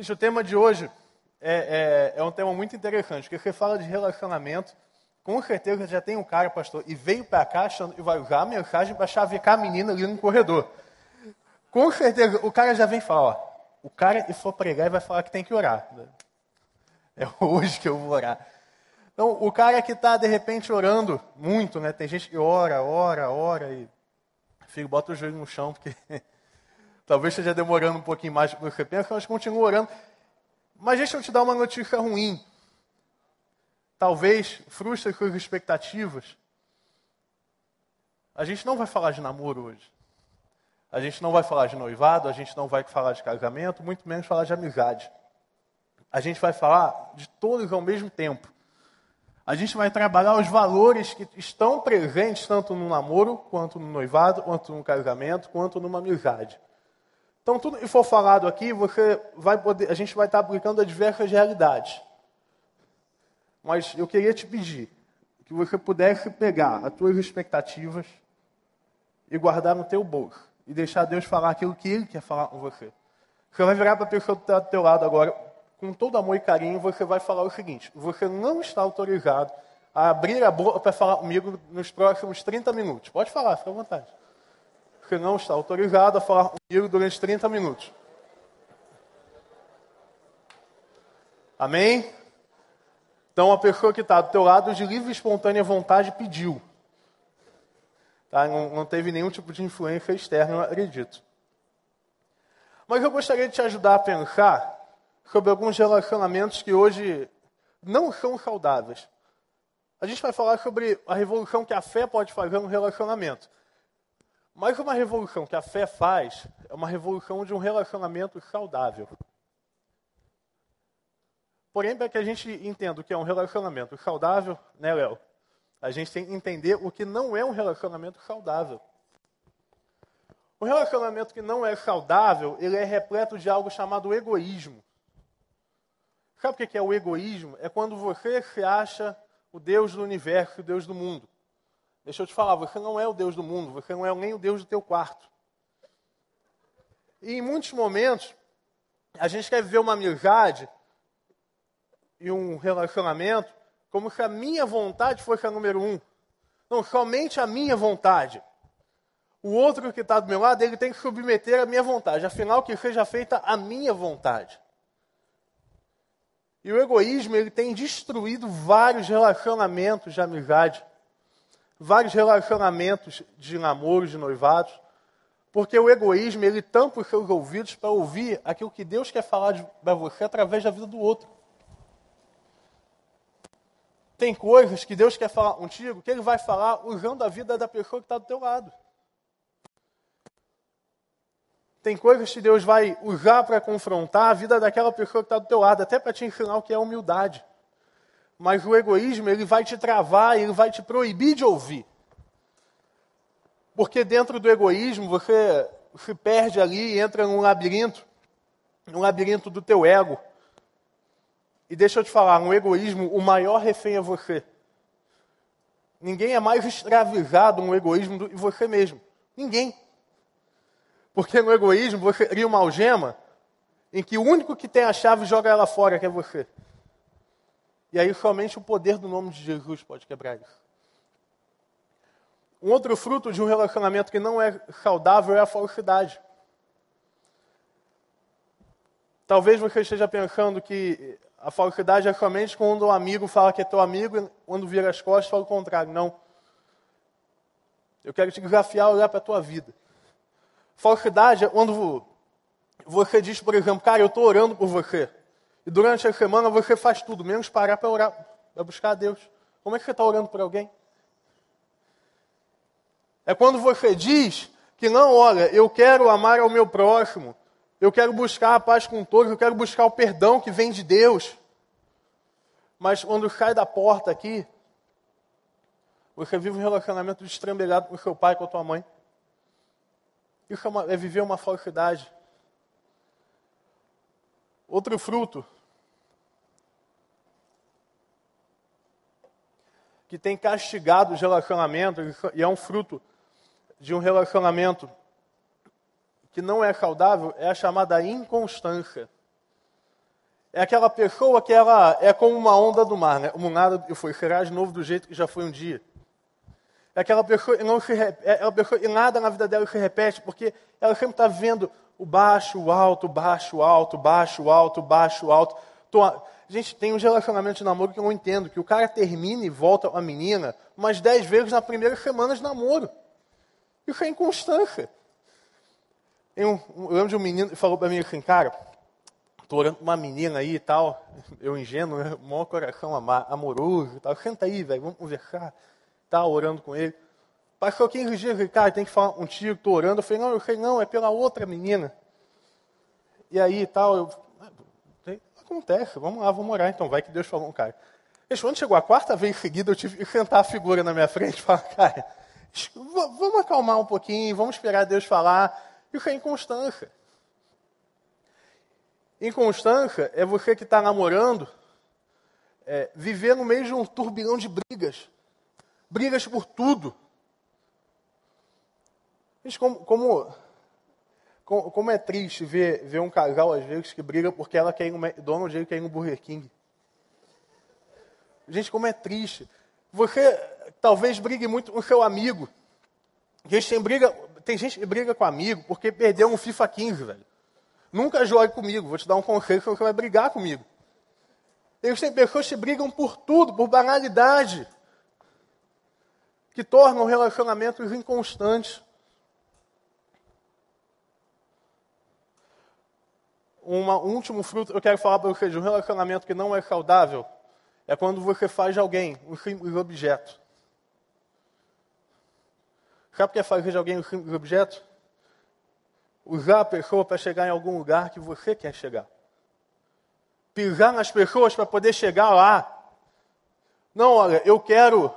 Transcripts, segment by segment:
Gente, o tema de hoje é, é, é um tema muito interessante, porque você fala de relacionamento, com certeza já tem um cara, pastor, e veio para cá achando que vai usar a mensagem para chavecar a menina ali no corredor. Com certeza, o cara já vem falar, ó, o cara que for pregar e vai falar que tem que orar. É hoje que eu vou orar. Então, o cara que está, de repente, orando muito, né? Tem gente que ora, ora, ora e... Filho, bota o joelho no chão, porque talvez esteja demorando um pouquinho mais do que você pensa, mas continua orando. Mas deixa eu te dar uma notícia ruim. Talvez frustre suas expectativas. A gente não vai falar de namoro hoje. A gente não vai falar de noivado, a gente não vai falar de casamento, muito menos falar de amizade. A gente vai falar de todos ao mesmo tempo. A gente vai trabalhar os valores que estão presentes tanto no namoro, quanto no noivado, quanto no casamento, quanto numa amizade. Então, tudo que for falado aqui, você vai poder, a gente vai estar aplicando a diversas realidades. Mas eu queria te pedir que você pudesse pegar as tuas expectativas e guardar no teu bolso e deixar Deus falar aquilo que Ele quer falar com você. Você vai virar para a pessoa que está do teu lado agora, com todo amor e carinho, você vai falar o seguinte: você não está autorizado a abrir a boca para falar comigo nos próximos 30 minutos. Pode falar, fica à vontade. Você não está autorizado a falar comigo durante 30 minutos. Amém? Então a pessoa que está do teu lado de livre e espontânea vontade pediu. Tá? Não, não teve nenhum tipo de influência externa, eu acredito. Mas eu gostaria de te ajudar a pensar sobre alguns relacionamentos que hoje não são saudáveis. A gente vai falar sobre a revolução que a fé pode fazer no relacionamento. Mas uma revolução que a fé faz é uma revolução de um relacionamento saudável. Porém, para que a gente entenda o que é um relacionamento saudável, né, Léo? A gente tem que entender o que não é um relacionamento saudável. O relacionamento que não é saudável, ele é repleto de algo chamado egoísmo. Sabe o que é o egoísmo? É quando você se acha o Deus do universo, o Deus do mundo. Deixa eu te falar, você não é o Deus do mundo, você não é nem o Deus do teu quarto. E em muitos momentos, a gente quer viver uma amizade e um relacionamento como se a minha vontade fosse a número um. Não, somente a minha vontade. O outro que está do meu lado, ele tem que submeter a minha vontade. Afinal, que seja feita a minha vontade. E o egoísmo, ele tem destruído vários relacionamentos de amizade. Vários relacionamentos de namoro, de noivados. Porque o egoísmo, ele tampa os seus ouvidos para ouvir aquilo que Deus quer falar para você através da vida do outro. Tem coisas que Deus quer falar contigo que Ele vai falar usando a vida da pessoa que está do teu lado. Tem coisas que Deus vai usar para confrontar a vida daquela pessoa que está do teu lado, até para te ensinar o que é humildade. Mas o egoísmo, ele vai te travar, ele vai te proibir de ouvir. Porque dentro do egoísmo, você se perde ali e entra num labirinto, num labirinto do teu ego e deixa eu te falar, no egoísmo, o maior refém é você. Ninguém é mais escravizado no egoísmo do que você mesmo. Ninguém. Porque no egoísmo você cria uma algema em que o único que tem a chave joga ela fora, que é você. E aí somente o poder do nome de Jesus pode quebrar isso. Um outro fruto de um relacionamento que não é saudável é a falsidade. Talvez você esteja pensando que a falsidade é somente quando o amigo fala que é teu amigo e quando vira as costas fala o contrário. Não. Eu quero te desafiar a olhar para a tua vida. Falsidade é quando você diz, por exemplo, cara, eu estou orando por você. E durante a semana você faz tudo, menos parar para orar, para buscar a Deus. Como é que você está orando por alguém? É quando você diz que não, olha, eu quero amar ao meu próximo, eu quero buscar a paz com todos, eu quero buscar o perdão que vem de Deus. Mas quando sai da porta aqui, você vive um relacionamento destrambelhado com seu pai, com a tua mãe. Isso é, uma, é viver uma falsidade. Outro fruto que tem castigado os relacionamentos, e é um fruto de um relacionamento que não é saudável é a chamada inconstância. é aquela pessoa que ela é como uma onda do mar, né? O nada foi, será de novo do jeito que já foi um dia. É aquela pessoa, não se, é aquela pessoa e nada na vida dela se repete, porque ela sempre está vendo o baixo, o alto, baixo, alto, baixo, alto, baixo, alto. Gente, tem uns relacionamentos de namoro que eu não entendo, que o cara termina e volta a menina umas dez vezes na primeira semana de namoro. Isso é inconstância. Eu, eu lembro de um menino que falou para mim assim, cara, tô orando uma menina aí e tal, eu ingênuo, né? maior coração amoroso e tal, senta aí, velho, vamos conversar, tal, orando com ele. Pastor, 15 dias, Ricardo, tem que falar contigo, tô orando. Eu falei, não, eu falei, não, é pela outra menina. E aí tal, eu, acontece, vamos lá, vamos orar, então vai que Deus falou um cara. Mas quando chegou a quarta vez seguida, eu tive que sentar a figura na minha frente e falar, cara, vamos acalmar um pouquinho, vamos esperar Deus falar. Isso é inconstância. Inconstância é você que está namorando, é, viver no meio de um turbilhão de brigas. Brigas por tudo. Como, como, como, é triste ver, ver um casal, às vezes, que briga porque ela quer ir no McDonald's e ele quer ir no Burger King. Gente, como é triste. Você talvez brigue muito com seu amigo. Gente, tem, briga, tem gente que briga com amigo porque perdeu um FIFA 15, velho. Nunca jogue comigo, vou te dar um conselho que você vai brigar comigo. Têm pessoas que brigam por tudo, por banalidade, que tornam relacionamentos inconstantes. Um último fruto eu quero falar para vocês, um relacionamento que não é saudável é quando você faz de alguém um simples objeto. Sabe o que é fazer de alguém um simples objeto? Usar a pessoa para chegar em algum lugar que você quer chegar. Pisar nas pessoas para poder chegar lá. Não, olha, eu quero,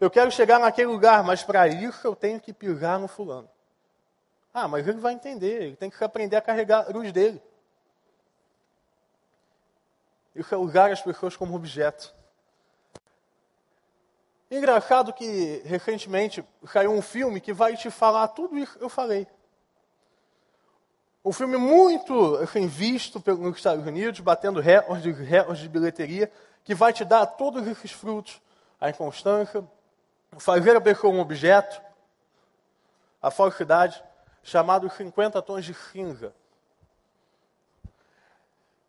eu quero chegar naquele lugar, mas para isso eu tenho que pisar no fulano. Ah, mas ele vai entender, ele tem que aprender a carregar a luz dele. É usar as pessoas como objeto. Engraçado que recentemente saiu um filme que vai te falar tudo isso que eu falei. Um filme muito assim, visto nos Estados Unidos, batendo recordes, recordes de bilheteria, que vai te dar todos esses frutos. A inconstância, fazer a pessoa um objeto, a falsidade, chamado 50 tons de cinza.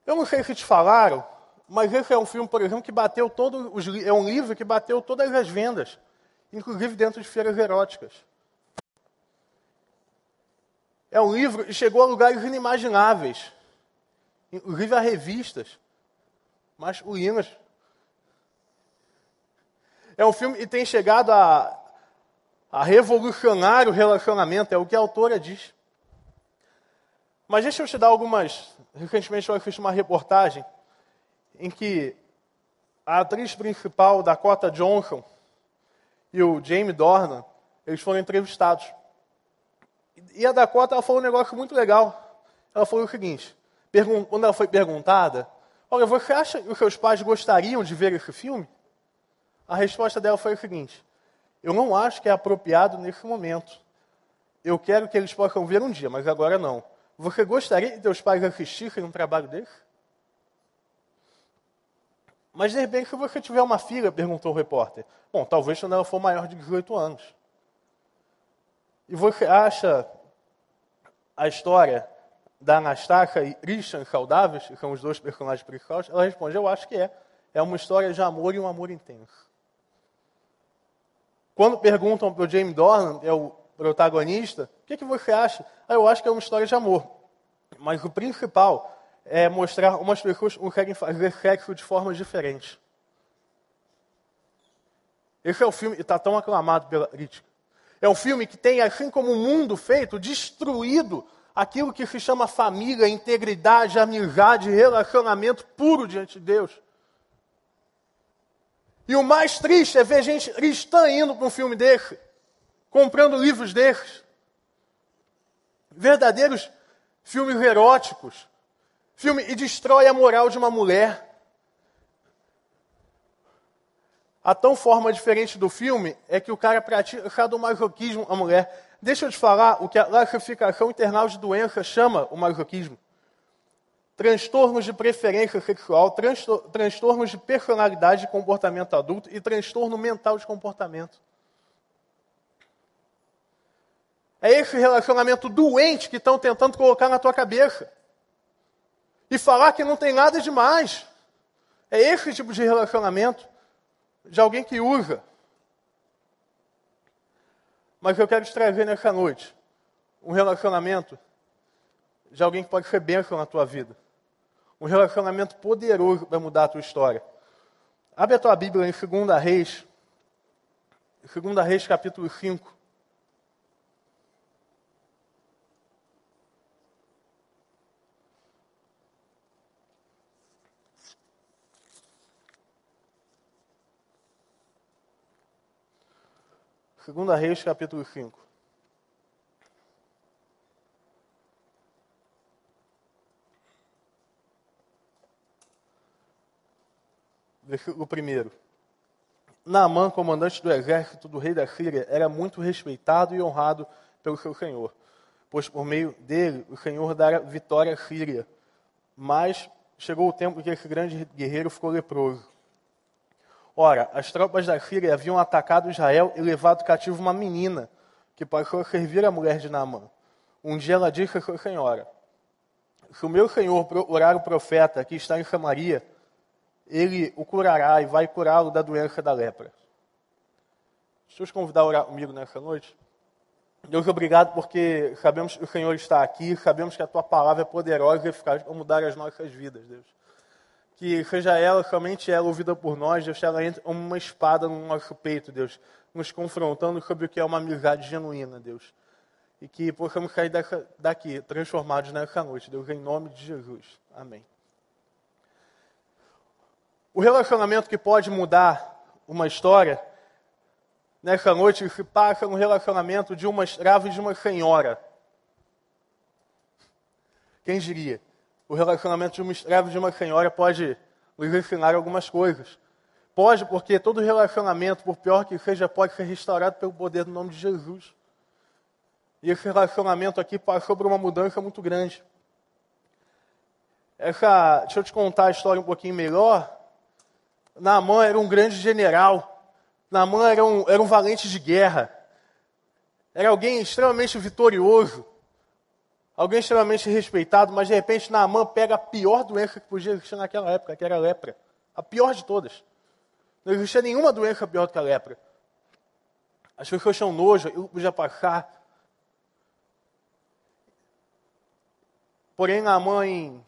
Eu não sei se te falaram, mas esse é um filme, por exemplo, que bateu todos os é um livro que bateu todas as vendas, inclusive dentro de feiras eróticas. É um livro que chegou a lugares inimagináveis, inclusive a revistas masculinas. É um filme que tem chegado a, a revolucionar o relacionamento, é o que a autora diz. Mas deixa eu te dar algumas. Recentemente eu fiz uma reportagem em que a atriz principal, Dakota Johnson, e o Jamie Dornan, eles foram entrevistados. E a Dakota ela falou um negócio muito legal. Ela falou o seguinte: quando ela foi perguntada, olha, você acha que os seus pais gostariam de ver esse filme? A resposta dela foi o seguinte: eu não acho que é apropriado nesse momento. Eu quero que eles possam ver um dia, mas agora não. Você gostaria que seus pais assistissem um trabalho desse? Mas de repente, se você tiver uma filha, perguntou o repórter. Bom, talvez quando ela for maior de 18 anos. E você acha a história da Anastasia e Christian saudáveis, que são os dois personagens principais? Ela responde, eu acho que é. É uma história de amor e um amor intenso. Quando perguntam para o James Dornan, é o protagonista, o que, que você acha? Ah, eu acho que é uma história de amor. Mas o principal é mostrar umas pessoas conseguem fazer sexo de formas diferentes. Esse é o filme que está tão aclamado pela crítica. É um filme que tem, assim como o mundo feito, destruído aquilo que se chama família, integridade, amizade, relacionamento puro diante de Deus. E o mais triste é ver gente cristã indo para um filme desse, comprando livros desses. Verdadeiros filmes eróticos, filme e destrói a moral de uma mulher. A tão forma diferente do filme é que o cara pratica sadomasoquismo a mulher. Deixa eu te falar o que a classificação internal de doença chama o masoquismo. transtornos de preferência sexual, transtornos de personalidade e comportamento adulto e transtorno mental de comportamento. É esse relacionamento doente que estão tentando colocar na tua cabeça. E falar que não tem nada demais. É esse tipo de relacionamento de alguém que usa. Mas eu quero te trazer nessa noite um relacionamento de alguém que pode ser bênção na tua vida. Um relacionamento poderoso para mudar a tua história. Abre a tua Bíblia em 2 Reis, 2 Reis capítulo 5. Segunda Reis, capítulo 5. Versículo 1. Naamã, comandante do exército do rei da Síria, era muito respeitado e honrado pelo seu senhor, pois por meio dele o senhor dara vitória à Síria. Mas chegou o tempo que esse grande guerreiro ficou leproso. Ora, as tropas da Síria haviam atacado Israel e levado cativo uma menina, que passou a servir a mulher de Naamã. Um dia ela disse à sua senhora: Se o meu senhor procurar o profeta que está em Samaria, ele o curará e vai curá-lo da doença da lepra. Deixa eu te convidar a orar comigo nessa noite. Deus, obrigado porque sabemos que o Senhor está aqui, sabemos que a tua palavra é poderosa e eficaz para mudar as nossas vidas, Deus que seja ela, somente ela, ouvida por nós, Deus, ela entre como uma espada no nosso peito, Deus, nos confrontando sobre o que é uma amizade genuína, Deus. E que possamos sair daqui transformados nessa noite, Deus, em nome de Jesus. Amém. O relacionamento que pode mudar uma história, nessa noite, se passa no relacionamento de uma escrava e de uma senhora. Quem diria? O relacionamento de uma escrava e de uma senhora pode nos ensinar algumas coisas. Pode, porque todo relacionamento, por pior que seja, pode ser restaurado pelo poder do nome de Jesus. E esse relacionamento aqui passou por uma mudança muito grande. Essa, deixa eu te contar a história um pouquinho melhor. Naamã era um grande general. Naamã era um, era um valente de guerra. Era alguém extremamente vitorioso alguém extremamente respeitado, mas de repente Naamã pega a pior doença que podia existir naquela época, que era a lepra. A pior de todas. Não existia nenhuma doença pior do que a lepra. As pessoas tinham nojo, eu podia passar. Porém, Naamã, em,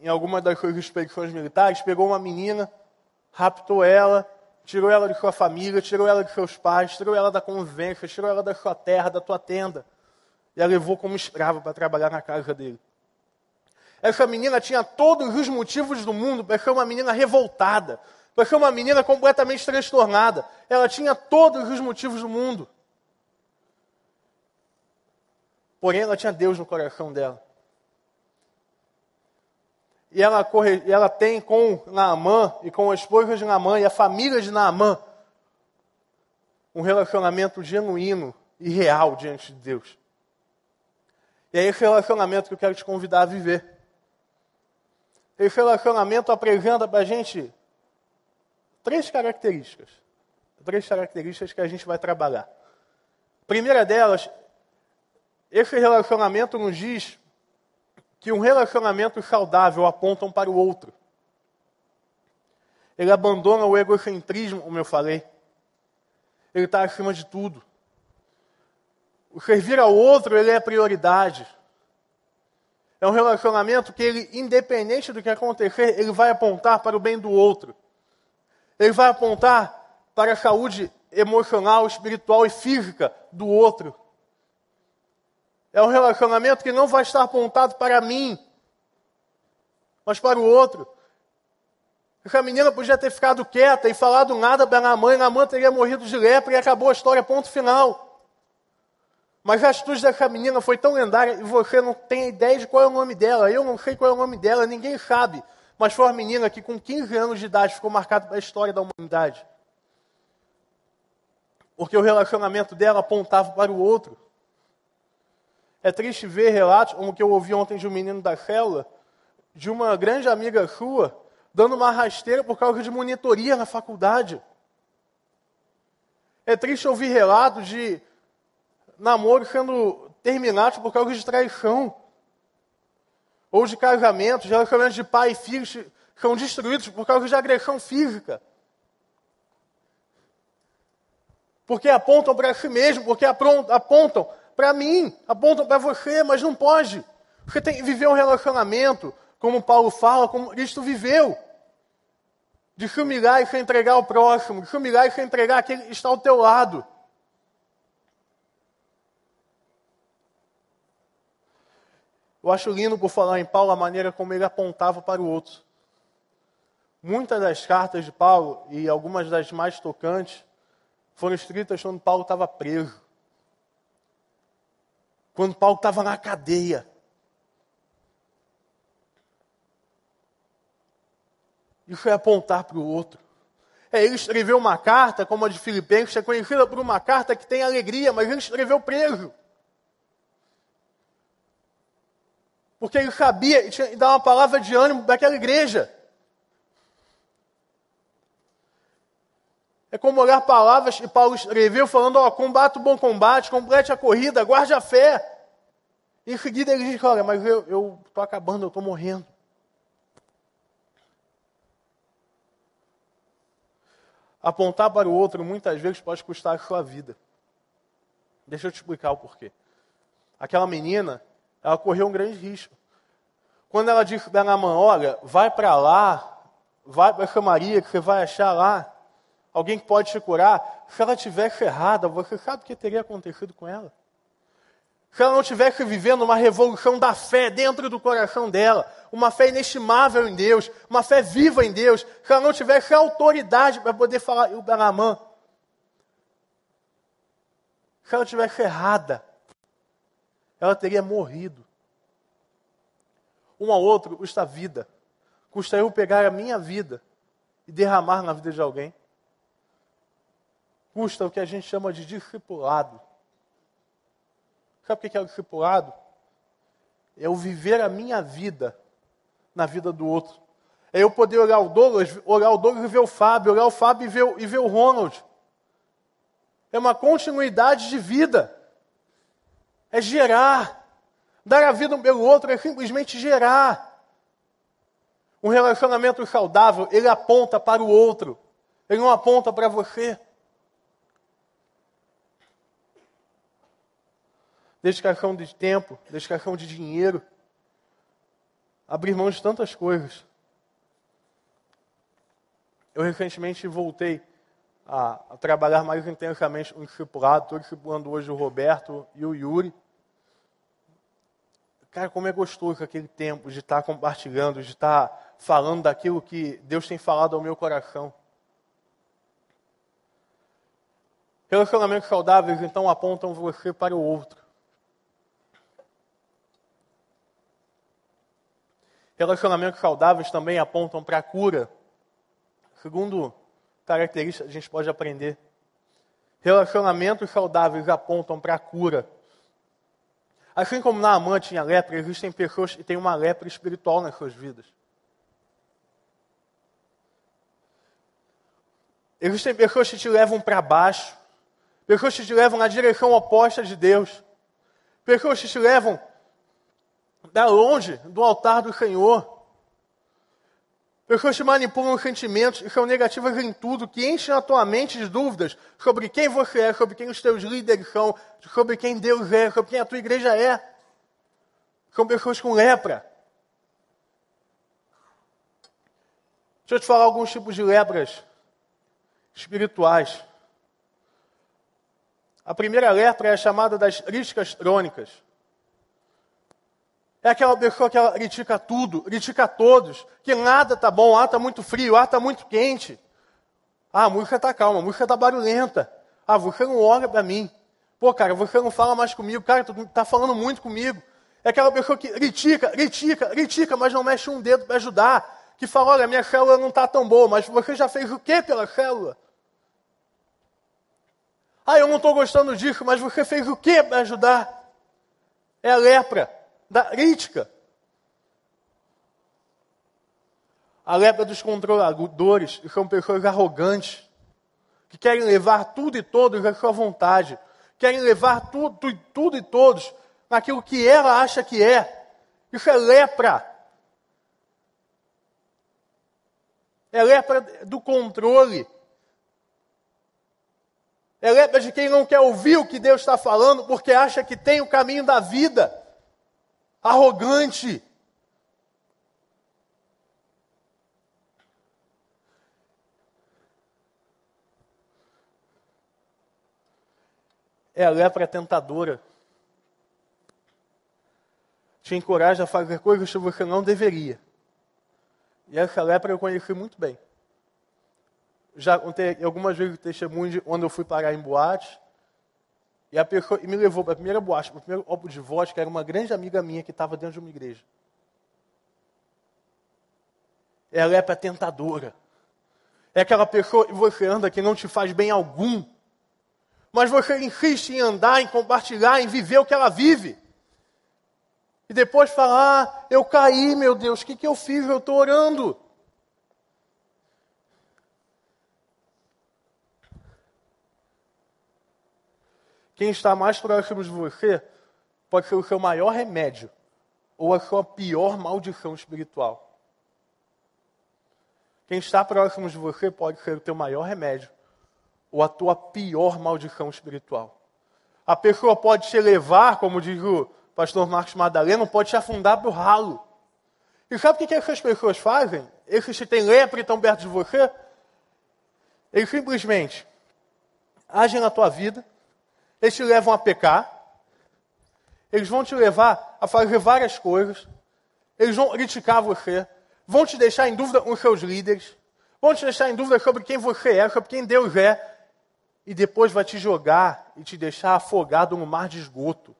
em alguma das suas expedições militares, pegou uma menina, raptou ela, tirou ela de sua família, tirou ela de seus pais, tirou ela da convivência, tirou ela da sua terra, da tua tenda e a levou como escrava para trabalhar na casa dele. Essa menina tinha todos os motivos do mundo para ser uma menina revoltada, para ser uma menina completamente transtornada. Ela tinha todos os motivos do mundo. Porém, ela tinha Deus no coração dela. E ela, corre, ela tem com Naamã e com a esposa de Naamã e a família de Naamã um relacionamento genuíno e real diante de Deus. E é esse relacionamento que eu quero te convidar a viver. Esse relacionamento apresenta para a gente três características. Três características que a gente vai trabalhar. Primeira delas, esse relacionamento nos diz que um relacionamento saudável aponta para o outro. Ele abandona o egocentrismo, como eu falei. Ele está acima de tudo. O servir ao outro, ele é prioridade. É um relacionamento que ele, independente do que acontecer, ele vai apontar para o bem do outro. Ele vai apontar para a saúde emocional, espiritual e física do outro. É um relacionamento que não vai estar apontado para mim, mas para o outro. Essa menina podia ter ficado quieta e falado nada para a mãe, a mãe teria morrido de lepra e acabou a história, ponto final. Mas a atitude dessa menina foi tão lendária e você não tem ideia de qual é o nome dela. Eu não sei qual é o nome dela, ninguém sabe. Mas foi uma menina que com 15 anos de idade ficou marcada para a história da humanidade. Porque o relacionamento dela apontava para o outro. É triste ver relatos, como que eu ouvi ontem de um menino da célula, de uma grande amiga sua dando uma rasteira por causa de monitoria na faculdade. É triste ouvir relatos de namoros sendo terminados por causa de traição. Ou de casamentos, relacionamentos de pai e filhos são destruídos por causa de agressão física. Porque apontam para si mesmo, porque apontam para mim, apontam para você, mas não pode. Você tem que viver um relacionamento, como Paulo fala, como Cristo viveu. De se humilhar e se entregar ao próximo, de se humilhar e se entregar àquele que está ao teu lado. Eu acho lindo, por falar em Paulo, a maneira como ele apontava para o outro. Muitas das cartas de Paulo, e algumas das mais tocantes, foram escritas quando Paulo estava preso. Quando Paulo estava na cadeia. Isso é apontar para o outro. É, ele escreveu uma carta, como a de Filipenses, é conhecida por uma carta que tem alegria, mas ele escreveu preso. Porque ele sabia e tinha que dar uma palavra de ânimo daquela igreja. É como olhar palavras que Paulo escreveu falando, ó, combate o bom combate, complete a corrida, guarde a fé. Em seguida ele diz, olha, mas eu estou acabando, eu estou morrendo. Apontar para o outro muitas vezes pode custar a sua vida. Deixa eu te explicar o porquê. Aquela menina, ela correu um grande risco. Quando ela disse para Naamã, olha, vai para lá, vai para Samaria, que você vai achar lá alguém que pode te curar. Se ela tivesse errada, você sabe o que teria acontecido com ela? Se ela não tivesse vivendo uma revolução da fé dentro do coração dela, uma fé inestimável em Deus, uma fé viva em Deus, se ela não tivesse autoridade para poder falar o Naamã, se ela tivesse errada, ela teria morrido. Um ao outro custa vida. Custa eu pegar a minha vida e derramar na vida de alguém. Custa o que a gente chama de discipulado. Sabe o que é o discipulado? É o viver a minha vida na vida do outro. É eu poder olhar o Douglas, olhar o Douglas e ver o Fábio, olhar o Fábio e ver, e ver o Ronald. É uma continuidade de vida. É gerar. Dar a vida um pelo outro é simplesmente gerar. Um relacionamento saudável, ele aponta para o outro. Ele não aponta para você. Dedicação de tempo, dedicação de dinheiro. Abrir mão de tantas coisas. Eu recentemente voltei a, a trabalhar mais intensamente no discipulado. Estou discipulando hoje o Roberto e o Yuri. Cara, como é gostoso aquele tempo de estar compartilhando, de estar falando daquilo que Deus tem falado ao meu coração. Relacionamentos saudáveis, então, apontam você para o outro. Relacionamentos saudáveis também apontam para a cura. Segundo característica, a gente pode aprender. Relacionamentos saudáveis apontam para a cura. Assim como na amante tinha lepra, existem pessoas que têm uma lepra espiritual nas suas vidas. Existem pessoas que te levam para baixo, pessoas que te levam na direção oposta de Deus, pessoas que te levam da longe do altar do Senhor. Pessoas que manipulam os sentimentos e são negativas em tudo, que enchem a tua mente de dúvidas sobre quem você é, sobre quem os teus líderes são, sobre quem Deus é, sobre quem a tua igreja é. São pessoas com lepra. Deixa eu te falar alguns tipos de lepras espirituais. A primeira lepra é a chamada das críticas crônicas. É aquela pessoa que critica tudo, critica todos, que nada tá bom, ah, tá muito frio, ah, tá muito quente. Ah, a música tá calma, a música tá barulhenta. Ah, você não olha para mim. Pô, cara, você não fala mais comigo, cara, tu tá falando muito comigo. É aquela pessoa que critica, critica, critica, mas não mexe um dedo para ajudar. Que fala, olha, minha célula não está tão boa, mas você já fez o que pela célula? Ah, eu não estou gostando disso, mas você fez o que para ajudar? É a lepra da crítica. A lepra dos controladores, são pessoas arrogantes, que querem levar tudo e todos à sua vontade, querem levar tudo, tudo e todos naquilo que ela acha que é. Isso é lepra. É lepra do controle. É lepra de quem não quer ouvir o que Deus está falando porque acha que tem o caminho da vida. Arrogante. É a lepra tentadora. Te encoraja a fazer coisas que você não deveria. E essa lepra eu conheci muito bem. Já contei algumas vezes o testemunho de onde eu fui parar em boate. E a pessoa e me levou para a primeira boate, para o primeiro copo de vodka, era uma grande amiga minha que estava dentro de uma igreja. É a lepra tentadora. É aquela pessoa que você anda que não te faz bem algum. Mas você insiste em andar, em compartilhar, em viver o que ela vive. E depois falar, ah, eu caí, meu Deus, o que, que eu fiz? Eu estou orando. Quem está mais próximo de você pode ser o seu maior remédio ou a sua pior maldição espiritual. Quem está próximo de você pode ser o teu maior remédio ou a tua pior maldição espiritual. A pessoa pode te levar, como diz o pastor Marcos Madalena, pode te afundar para o ralo. E sabe o que, essas pessoas fazem? Esses que têm lepra e estão perto de você, eles simplesmente agem na tua vida, eles te levam a pecar, eles vão te levar a fazer várias coisas, eles vão criticar você, vão te deixar em dúvida com seus líderes, vão te deixar em dúvida sobre quem você é, sobre quem Deus é, e depois vai te jogar e te deixar afogado no mar de esgoto.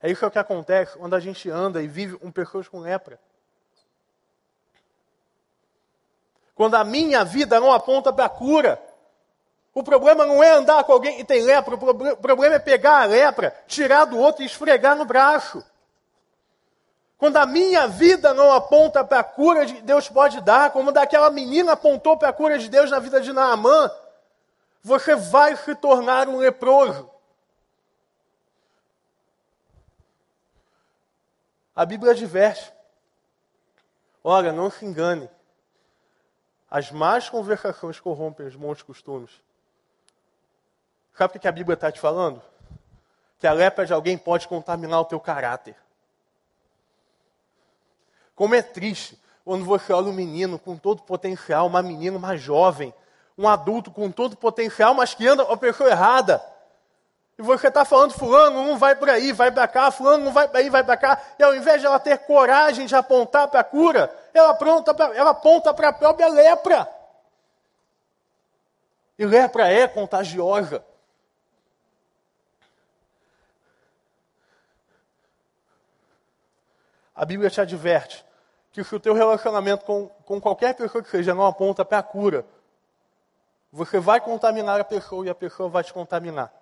É isso que acontece quando a gente anda e vive um percurso com lepra. Quando a minha vida não aponta para a cura. O problema não é andar com alguém que tem lepra, o problema é pegar a lepra, tirar do outro e esfregar no braço. Quando a minha vida não aponta para a cura que Deus pode dar, como daquela menina apontou para a cura de Deus na vida de Naamã, você vai se tornar um leproso. A Bíblia adverte. Ora, não se engane. As más conversações corrompem os bons costumes. Sabe o que a Bíblia está te falando? Que a lepra de alguém pode contaminar o teu caráter. Como é triste quando você olha um menino com todo potencial, uma menina, uma jovem, um adulto com todo potencial, mas que anda com a pessoa errada. E você está falando, fulano não vai por aí, vai para cá, fulano não vai para aí, vai para cá. E ao invés de ela ter coragem de apontar para a cura, ela, pra, ela aponta para a própria lepra. E lepra é contagiosa. A Bíblia te adverte que se o teu relacionamento com, com qualquer pessoa que seja não aponta para a cura, você vai contaminar a pessoa e a pessoa vai te contaminar.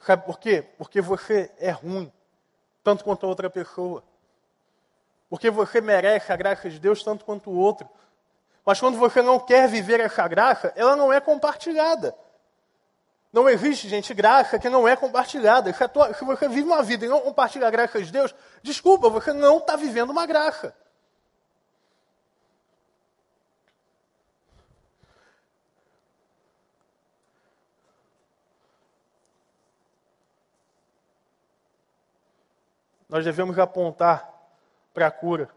Sabe por quê? Porque você é ruim, tanto quanto a outra pessoa. Porque você merece a graça de Deus tanto quanto o outro. Mas quando você não quer viver essa graça, ela não é compartilhada. Não existe, gente, graça que não é compartilhada. Se você vive uma vida e não compartilha a graça de Deus, desculpa, você não está vivendo uma graça. nós devemos apontar para a cura.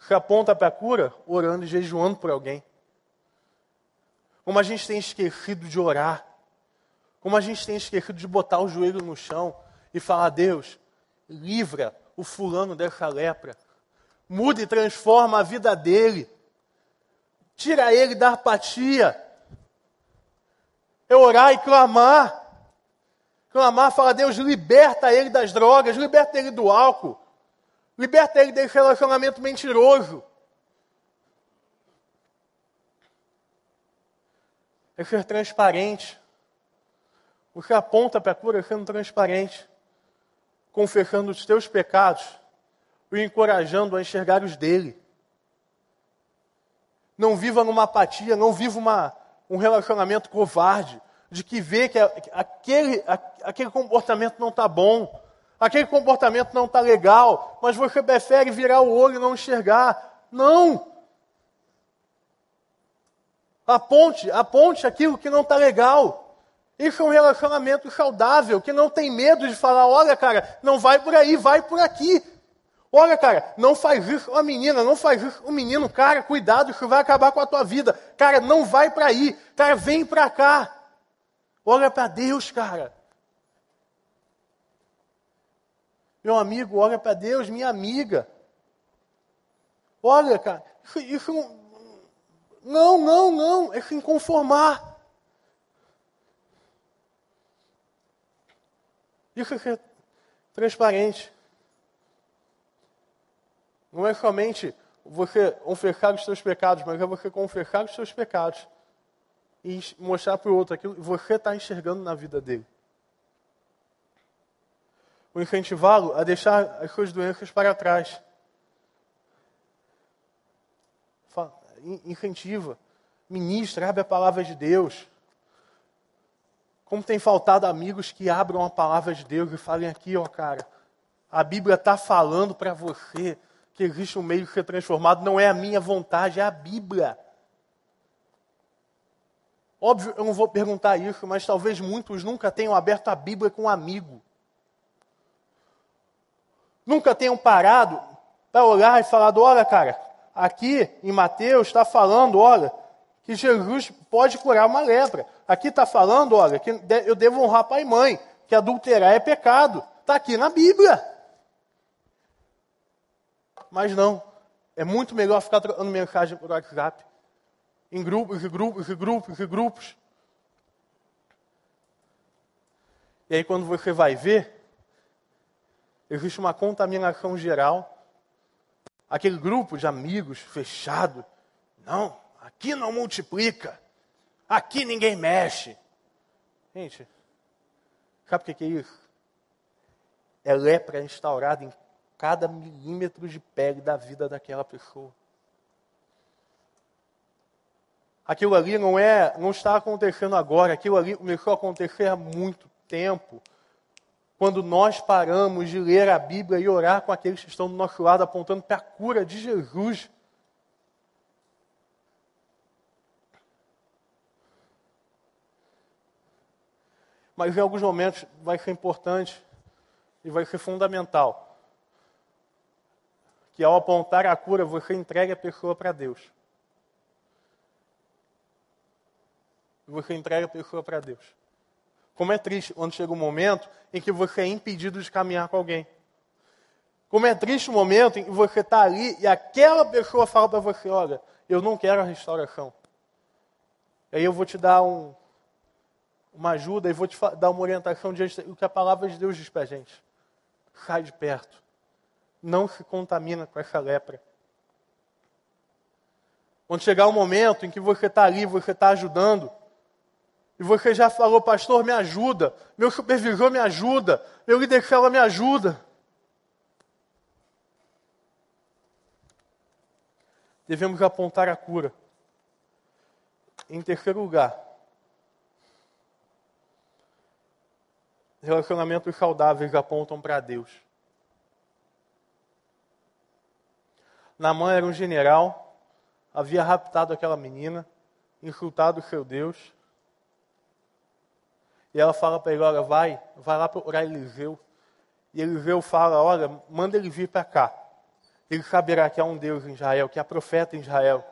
Se aponta para a cura, orando e jejuando por alguém. Como a gente tem esquecido de orar. Como a gente tem esquecido de botar o joelho no chão e falar: Deus, livra o fulano dessa lepra. Muda e transforma a vida dele. Tira ele da apatia. É orar e clamar. Clamar, fala, Deus, liberta ele das drogas, liberta ele do álcool, liberta ele desse relacionamento mentiroso. É ser transparente. Você aponta para a cura sendo transparente, confessando os teus pecados, o encorajando a enxergar os dele. Não viva numa apatia, não viva uma, um relacionamento covarde, de que vê que aquele, aquele comportamento não está bom, aquele comportamento não está legal, mas você prefere virar o olho e não enxergar. Não! Aponte, aponte aquilo que não está legal. Isso é um relacionamento saudável, que não tem medo de falar, olha, cara, não vai por aí, vai por aqui. Olha, cara, não faz isso, a menina, não faz isso, o menino, cara, cuidado, isso vai acabar com a tua vida. Cara, não vai para aí, cara, vem para cá. Olha para Deus, cara. Meu amigo, olha para Deus, minha amiga. Olha, cara, isso, isso não, não, é se inconformar. Isso é ser transparente. Não é somente você confessar os seus pecados, mas é você confessar os seus pecados e mostrar para o outro aquilo que você está enxergando na vida dele. O incentivá-lo a deixar as suas doenças para trás. Incentiva, ministra, abre a palavra de Deus. Como tem faltado amigos que abram a palavra de Deus e falem aqui, ó cara, a Bíblia está falando para você que existe um meio de ser transformado, não é a minha vontade, é a Bíblia. Óbvio, eu não vou perguntar isso, mas talvez muitos nunca tenham aberto a Bíblia com um amigo. Nunca tenham parado para olhar e falado: olha, cara, aqui em Mateus está falando, olha, que Jesus pode curar uma lepra. Aqui está falando, olha, que eu devo honrar pai e mãe, que adulterar é pecado. Está aqui na Bíblia mas não. É muito melhor ficar trocando mensagem por WhatsApp. Em grupos e grupos e grupos e grupos. E aí quando você vai ver, existe uma contaminação geral. Aquele grupo de amigos fechado. Não, aqui não multiplica. Aqui ninguém mexe. Gente, sabe o que é isso? É lepra instaurada em cada milímetro de pele da vida daquela pessoa. Aquilo ali não é, não está acontecendo agora, aquilo ali começou a acontecer há muito tempo. Quando nós paramos de ler a Bíblia e orar com aqueles que estão do nosso lado, apontando para a cura de Jesus. Mas em alguns momentos vai ser importante e vai ser fundamental que ao apontar a cura, você entregue a pessoa para Deus. Você entrega a pessoa para Deus. Como é triste quando chega um momento em que você é impedido de caminhar com alguém. Como é triste o momento em que você está ali e aquela pessoa fala para você: Olha, eu não quero a restauração. Aí eu vou te dar um, uma ajuda e vou te dar uma orientação diante do que a palavra de Deus diz para a gente. Sai de perto não se contamina com essa lepra. Quando chegar o momento em que você está ali, você está ajudando, e você já falou, pastor, me ajuda, meu supervisor me ajuda, meu líder cela me ajuda. Devemos apontar a cura. Em terceiro lugar, relacionamentos saudáveis apontam para Deus. Namã era um general, havia raptado aquela menina, insultado o seu Deus. E ela fala para ele: Olha, vai, vai lá procurar Eliseu. E Eliseu fala: Olha, manda ele vir para cá. Ele saberá que há um Deus em Israel, que há profeta em Israel.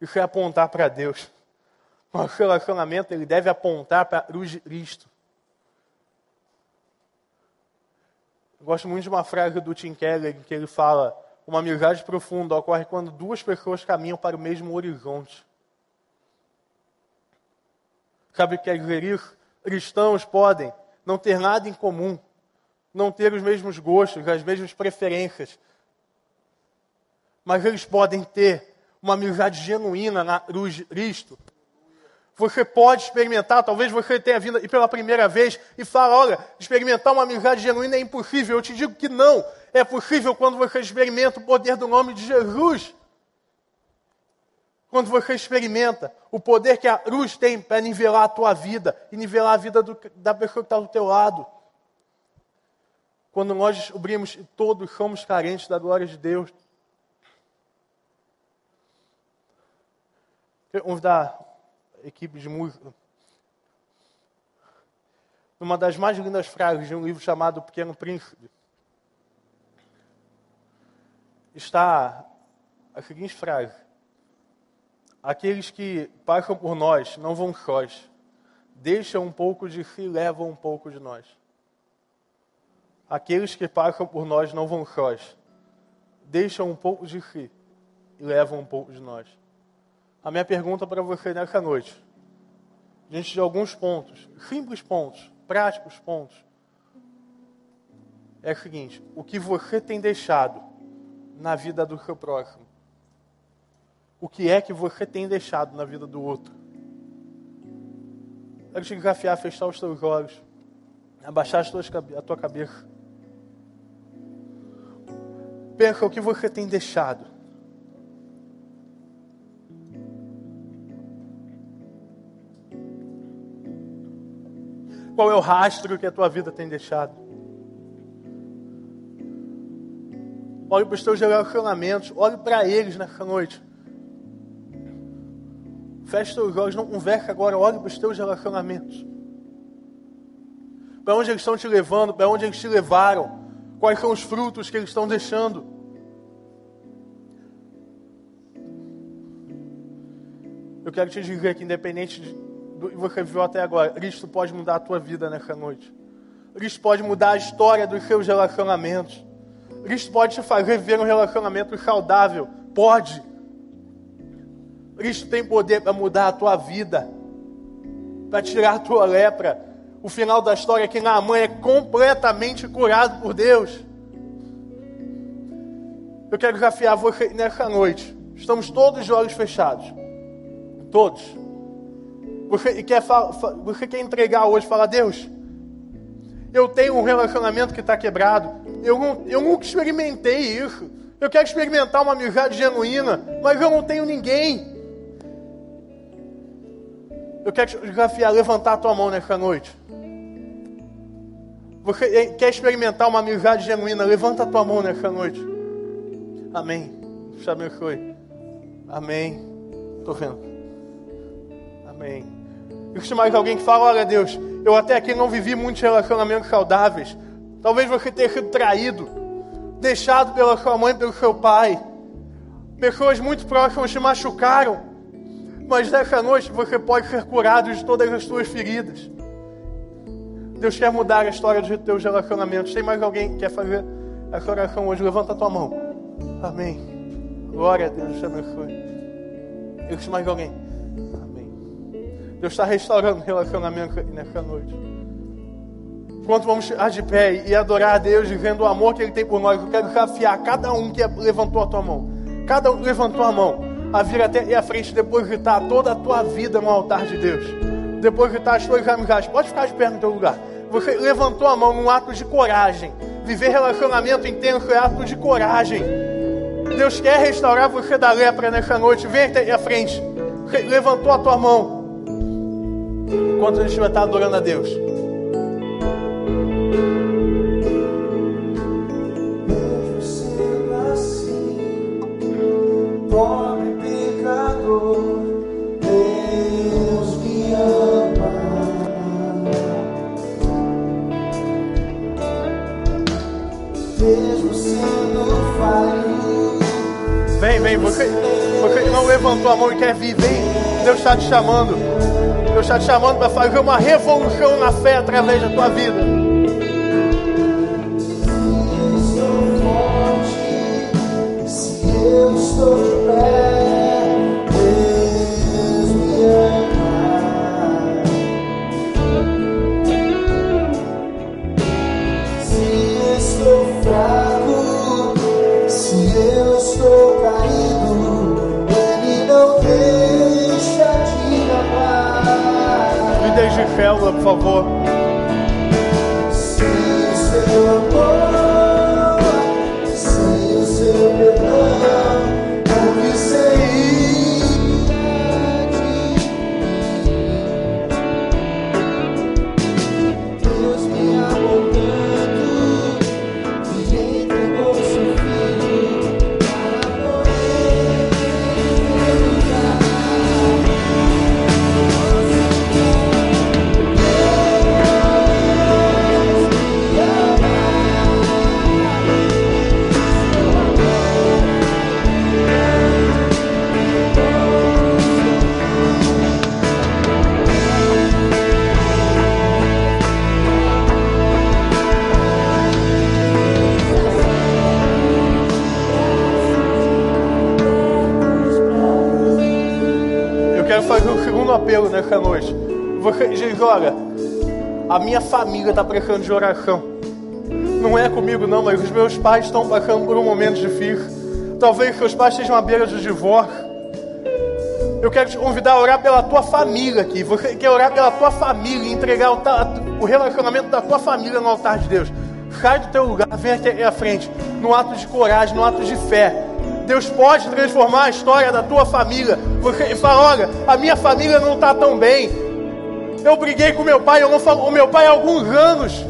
Isso é apontar para Deus. Nosso relacionamento ele deve apontar para Cristo. Eu gosto muito de uma frase do Tim Keller em que ele fala: uma amizade profunda ocorre quando duas pessoas caminham para o mesmo horizonte. Sabe o que quer dizer isso? Cristãos podem não ter nada em comum, não ter os mesmos gostos, as mesmas preferências, mas eles podem ter uma amizade genuína na cruz de Cristo, Você pode experimentar, talvez você tenha vindo e pela primeira vez e fala, olha, experimentar uma amizade genuína é impossível. Eu te digo que não. É possível quando você experimenta o poder do nome de Jesus. Quando você experimenta o poder que a cruz tem para nivelar a tua vida e nivelar a vida do, da pessoa que está do teu lado. Quando nós descobrimos que todos somos carentes da glória de Deus. Vamos dar equipe de música. Uma das mais lindas frases de um livro chamado Pequeno Príncipe, está a seguinte frase: Aqueles que passam por nós não vão sós, deixam um pouco de si levam um pouco de nós. Aqueles que passam por nós não vão sós, deixam um pouco de si e levam um pouco de nós. A minha pergunta para você nessa noite, diante de alguns pontos, simples pontos, práticos pontos, é o seguinte: o que você tem deixado na vida do seu próximo? O que é que você tem deixado na vida do outro? Quero te desafiar fechar os teus olhos, abaixar as tuas, a tua cabeça. Pensa o que você tem deixado Qual é o rastro que a tua vida tem deixado? Olhe para os teus relacionamentos, olhe para eles nessa noite. Feche teus olhos, não converse agora, olhe para os teus relacionamentos. Para onde eles estão te levando, para onde eles te levaram, quais são os frutos que eles estão deixando. Eu quero te dizer que, independente de do que você viveu até agora. Cristo pode mudar a tua vida nessa noite. Cristo pode mudar a história dos seus relacionamentos. Cristo pode te fazer viver um relacionamento saudável. Pode. Cristo tem poder para mudar a tua vida, para tirar a tua lepra. O final da história é que Naamã é completamente curado por Deus. Eu quero desafiar você nessa noite. Estamos todos de olhos fechados. Todos. Você quer, você quer entregar hoje, falar, Deus, eu tenho um relacionamento que está quebrado. Eu, não, eu nunca experimentei isso. Eu quero experimentar uma amizade genuína, mas eu não tenho ninguém. Eu quero te desafiar levantar a tua mão nessa noite. Você quer experimentar uma amizade genuína? Levanta a tua mão nessa noite. Amém. Deus te abençoe. Amém. Estou vendo. Amém. Existe mais alguém que fala: Olha, Deus, eu até aqui não vivi muitos relacionamentos saudáveis. Talvez você tenha sido traído, deixado pela sua mãe, pelo seu pai. Pessoas muito próximas te machucaram. Mas nessa noite você pode ser curado de todas as suas feridas. Deus quer mudar a história dos teus relacionamentos. Tem mais alguém que quer fazer essa oração hoje? Levanta a tua mão. Amém. Glória a Deus, abençoe. Existe mais alguém? Deus está restaurando relacionamento nessa noite. Enquanto vamos ficar de pé e adorar a Deus, dizendo o amor que Ele tem por nós, eu quero desafiar cada um que levantou a tua mão. Cada um levantou a mão a vir até a frente, depois gritar toda a tua vida no altar de Deus. Depois gritar as tuas amizades. Pode ficar de pé no teu lugar. Você levantou a mão num ato de coragem. Viver relacionamento intenso é ato de coragem. Deus quer restaurar você da lepra nessa noite. Vem até a frente. Levantou a tua mão enquanto a gente vai estar adorando a Deus. Vem, você, você não levantou a mão e quer vir, vem. Deus está te chamando. Deus está te chamando para fazer uma revolução na fé através da tua vida. Eu estou félula, por favor. Sim, seu amor. Segundo apelo nessa noite. Você diz, olha, a minha família está precisando de oração. Não é comigo não, mas os meus pais estão passando por um momento difícil. Talvez seus pais estejam à beira de divórcio. Eu quero te convidar a orar pela tua família aqui. Você quer orar pela tua família entregar o, o relacionamento da tua família no altar de Deus. Sai do teu lugar, vem aqui à frente, no ato de coragem, no ato de fé. Deus pode transformar a história da tua família. Você fala, olha, a minha família não está tão bem. Eu briguei com meu pai, eu não falo com meu pai há alguns anos.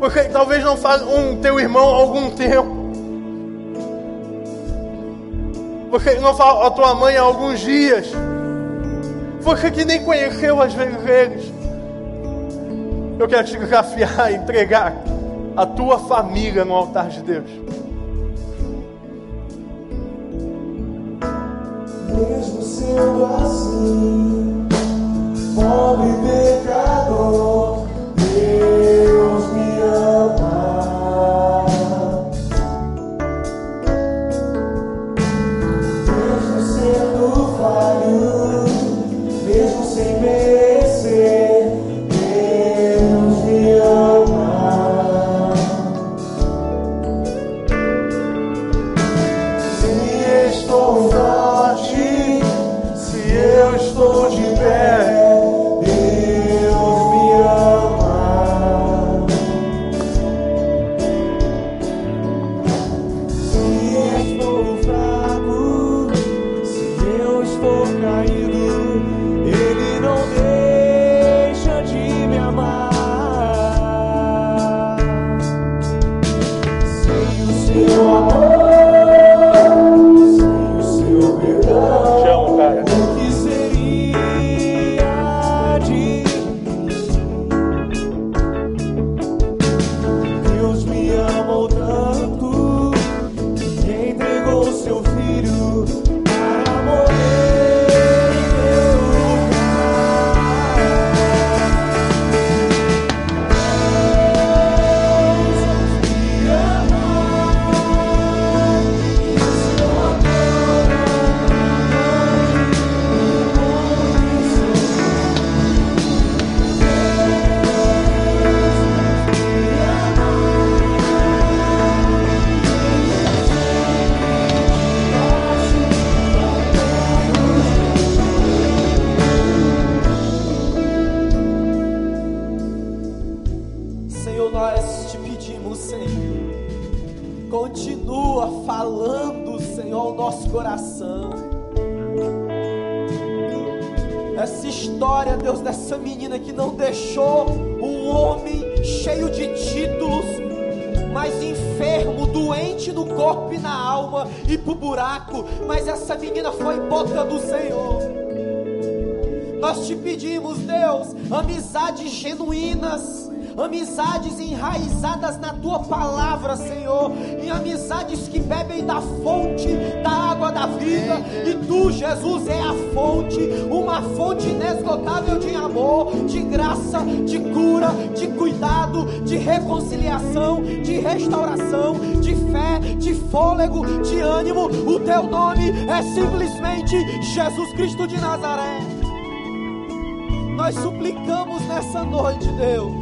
Você talvez não fale com teu irmão há algum tempo. Você não fala a tua mãe há alguns dias. Você que nem conheceu às vezes. Eu quero te desafiar, entregar a tua família no altar de Deus. Mesmo sendo assim, pobre pecador, buraco, mas essa menina foi boca do Senhor. Nós te pedimos, Deus, amizades genuínas, amizades enraizadas na tua palavra, Senhor, e amizades que bebem da fonte da água da vida, e tu, Jesus, é a fonte, uma fonte inesgotável de amor, de graça, de cura, de reconciliação, de restauração, de fé, de fôlego, de ânimo. O teu nome é simplesmente Jesus Cristo de Nazaré. Nós suplicamos nessa noite, Deus.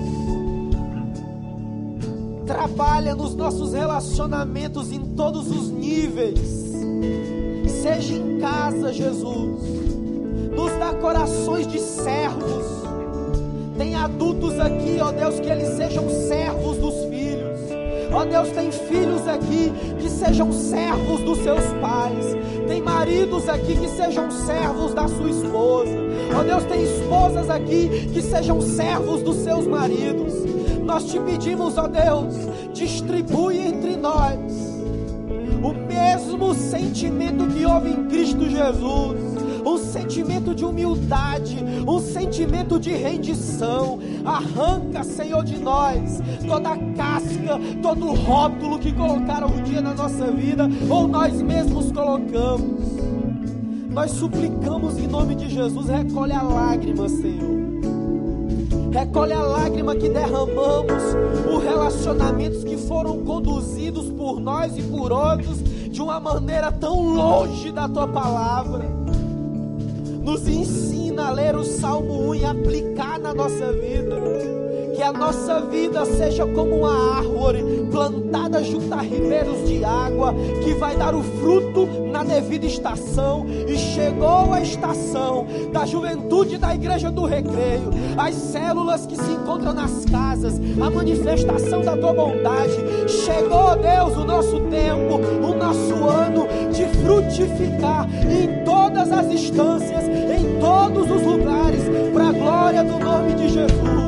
Trabalha nos nossos relacionamentos em todos os níveis. seja em casa, Jesus. Nos dá corações de servos. Tem adultos aqui, ó Deus, que eles sejam servos dos filhos. Ó Deus, tem filhos aqui que sejam servos dos seus pais. Tem maridos aqui que sejam servos da sua esposa. Ó Deus, tem esposas aqui que sejam servos dos seus maridos. Nós te pedimos, ó Deus, distribui entre nós o mesmo sentimento que houve em Cristo Jesus. Um sentimento de humildade, um sentimento de rendição. Arranca, Senhor, de nós toda casca, todo rótulo que colocaram um dia na nossa vida, ou nós mesmos colocamos. Nós suplicamos em nome de Jesus, recolhe a lágrima, Senhor. Recolhe a lágrima que derramamos por relacionamentos que foram conduzidos por nós e por outros de uma maneira tão longe da tua palavra. Nos ensina a ler o Salmo 1 e aplicar na nossa vida que a nossa vida seja como uma árvore plantada junto a ribeiros de água, que vai dar o fruto na devida estação. E chegou a estação da juventude da igreja do recreio, as células que se encontram nas casas, a manifestação da tua bondade. Chegou, Deus, o nosso tempo, o nosso ano de frutificar em todas as instâncias, todos os lugares, para a glória do nome de Jesus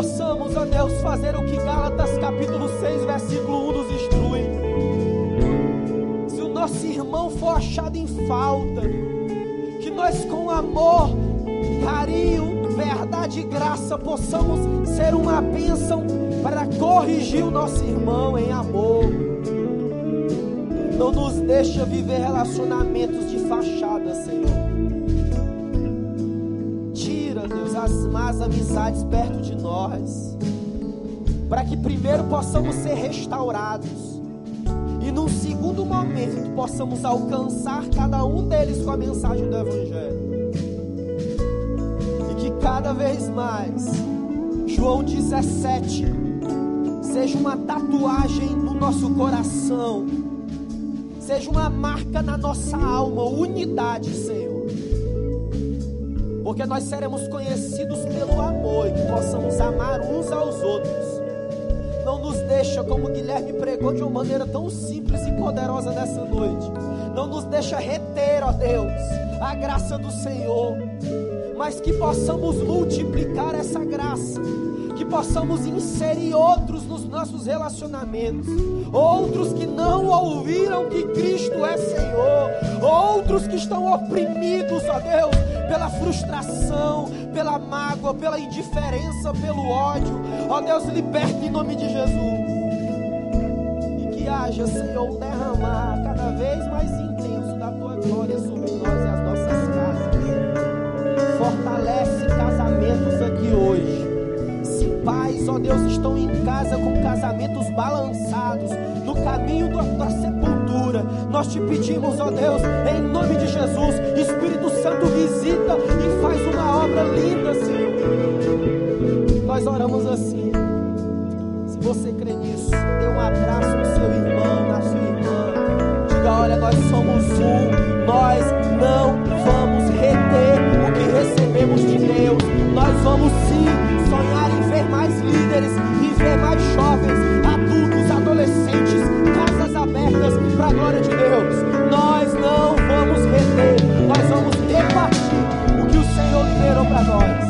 possamos, ó Deus, fazer o que Gálatas capítulo 6, versículo 1 nos instrui. Se o nosso irmão for achado em falta, que nós com amor, carinho, verdade e graça possamos ser uma bênção para corrigir o nosso irmão em amor. Não nos deixa viver relacionamentos de fachada, Senhor as más amizades perto de nós, para que primeiro possamos ser restaurados e num segundo momento possamos alcançar cada um deles com a mensagem do Evangelho. E que cada vez mais, João 17, seja uma tatuagem no nosso coração, seja uma marca na nossa alma, unidade, Senhor porque nós seremos conhecidos pelo amor e que possamos amar uns aos outros. Não nos deixa, como Guilherme pregou de uma maneira tão simples e poderosa nessa noite. Não nos deixa reter, ó Deus, a graça do Senhor, mas que possamos multiplicar essa graça que possamos inserir outros nos nossos relacionamentos, outros que não ouviram que Cristo é Senhor, outros que estão oprimidos, ó Deus, pela frustração, pela mágoa, pela indiferença, pelo ódio. Ó Deus, liberta em nome de Jesus. E que haja, Senhor, um derramar cada vez mais intenso da tua glória sobre nós e as pais, ó Deus, estão em casa com casamentos balançados, no caminho da, da sepultura. Nós te pedimos, ó Deus, em nome de Jesus, Espírito Santo visita e faz uma obra linda, Senhor. Nós oramos assim. Se você crê nisso, dê um abraço no seu irmão, na sua irmã. Diga: olha, nós somos um, nós não vamos reter o que recebemos de Deus. Nós vamos sim líderes e ver mais jovens, adultos, adolescentes, casas abertas para a glória de Deus. Nós não vamos reter, nós vamos repartir o que o Senhor liberou para nós.